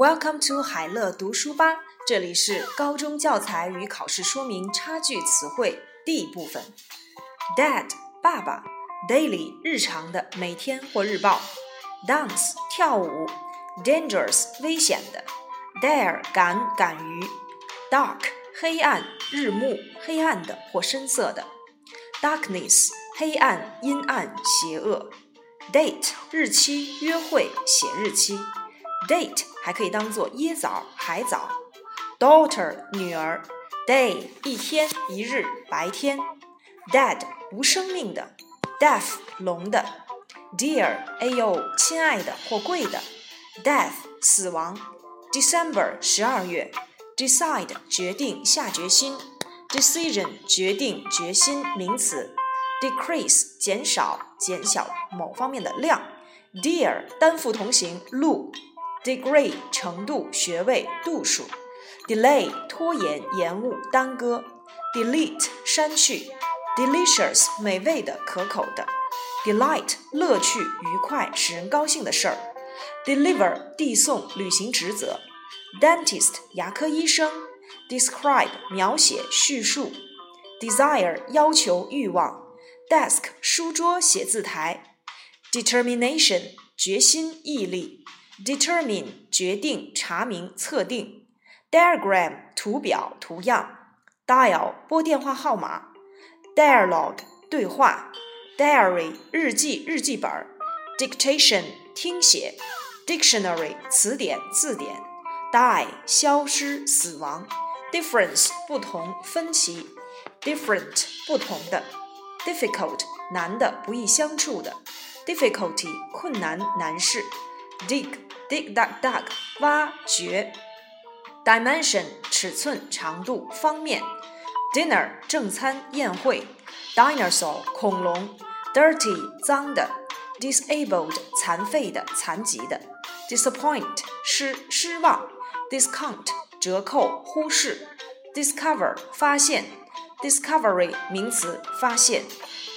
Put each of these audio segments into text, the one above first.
Welcome to 海乐读书吧，这里是高中教材与考试说明差距词汇第一部分。Dad 爸爸，daily 日常的每天或日报，dance 跳舞，dangerous 危险的，dare 敢敢于，dark 黑暗。日暮黑暗的或深色的，darkness 黑暗阴暗邪恶，date 日期约会写日期。Date 还可以当做椰枣、海藻。Daughter 女儿。Day 一天、一日、白天。Dead 无生命的。Deaf 聋的。Dear 哎呦，亲爱的或贵的。Death 死亡。December 十二月。Decide 决定、下决心。Decision 决定、决心名词。Decrease 减少、减小某方面的量。Dear 单复同形路。Degree 程度、学位、度数；delay 拖延、延误、耽搁；delete 删去；delicious 美味的、可口的；delight 乐趣、愉快、使人高兴的事儿；deliver 递送、履行职责；dentist 牙科医生；describe 描写、叙述；desire 要求、欲望；desk 书桌、写字台；determination 决心、毅力。Determine 决定、查明、测定；diagram 图表、图样；dial 拨电话号码；dialogue 对话；diary 日记、日记本；dictation 听写；dictionary 词典、字典；die 消失、死亡；difference 不同、分歧；different 不同的；difficult 难的、不易相处的；difficulty 困难、难事 ；dig dig dug dug 挖掘，dimension 尺寸长度方面，dinner 正餐宴会，dinosaur 恐龙，dirty 脏的，disabled 残废的残疾的，disappoint 失失望，discount 折扣忽视，discover 发现，discovery 名词发现，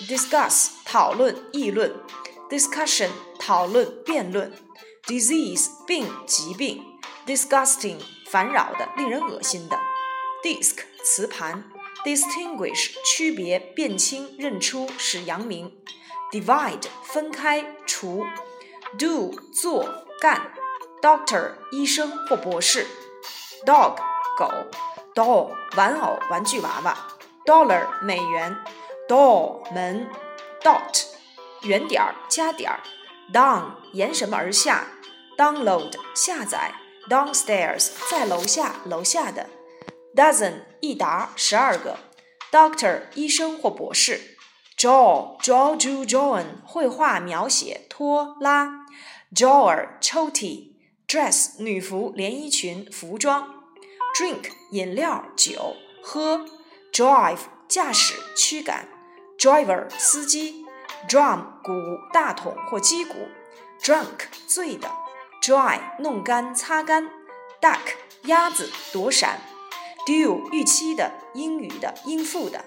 discuss 讨论议论，discussion 讨论辩论。 Disease 病疾病，disgusting 烦扰的令人恶心的，disc 磁盘，distinguish 区别辨清认出使扬名，divide 分开除，do 做干，doctor 医生或博士，dog 狗，doll 玩偶玩具娃娃，dollar 美元，door 门，dot 圆点儿加点儿 down 沿什么而下，download 下载，downstairs 在楼下楼下的，dozen 一沓十二个，doctor 医生或博士，draw draw do drawn 绘画描写拖拉，drawer 抽屉，dress 女服连衣裙服装，drink 饮料酒喝，drive 驾驶驱赶，driver 司机。Drum 鼓大桶或击鼓，drunk 醉的，dry 弄干擦干，duck 鸭子躲闪，due 预期的英语的应付的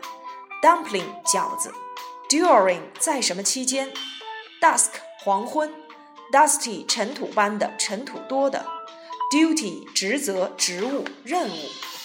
，dumpling 饺子，during 在什么期间，dusk 黄昏，dusty 尘土般的尘土多的，duty 职责职务任务。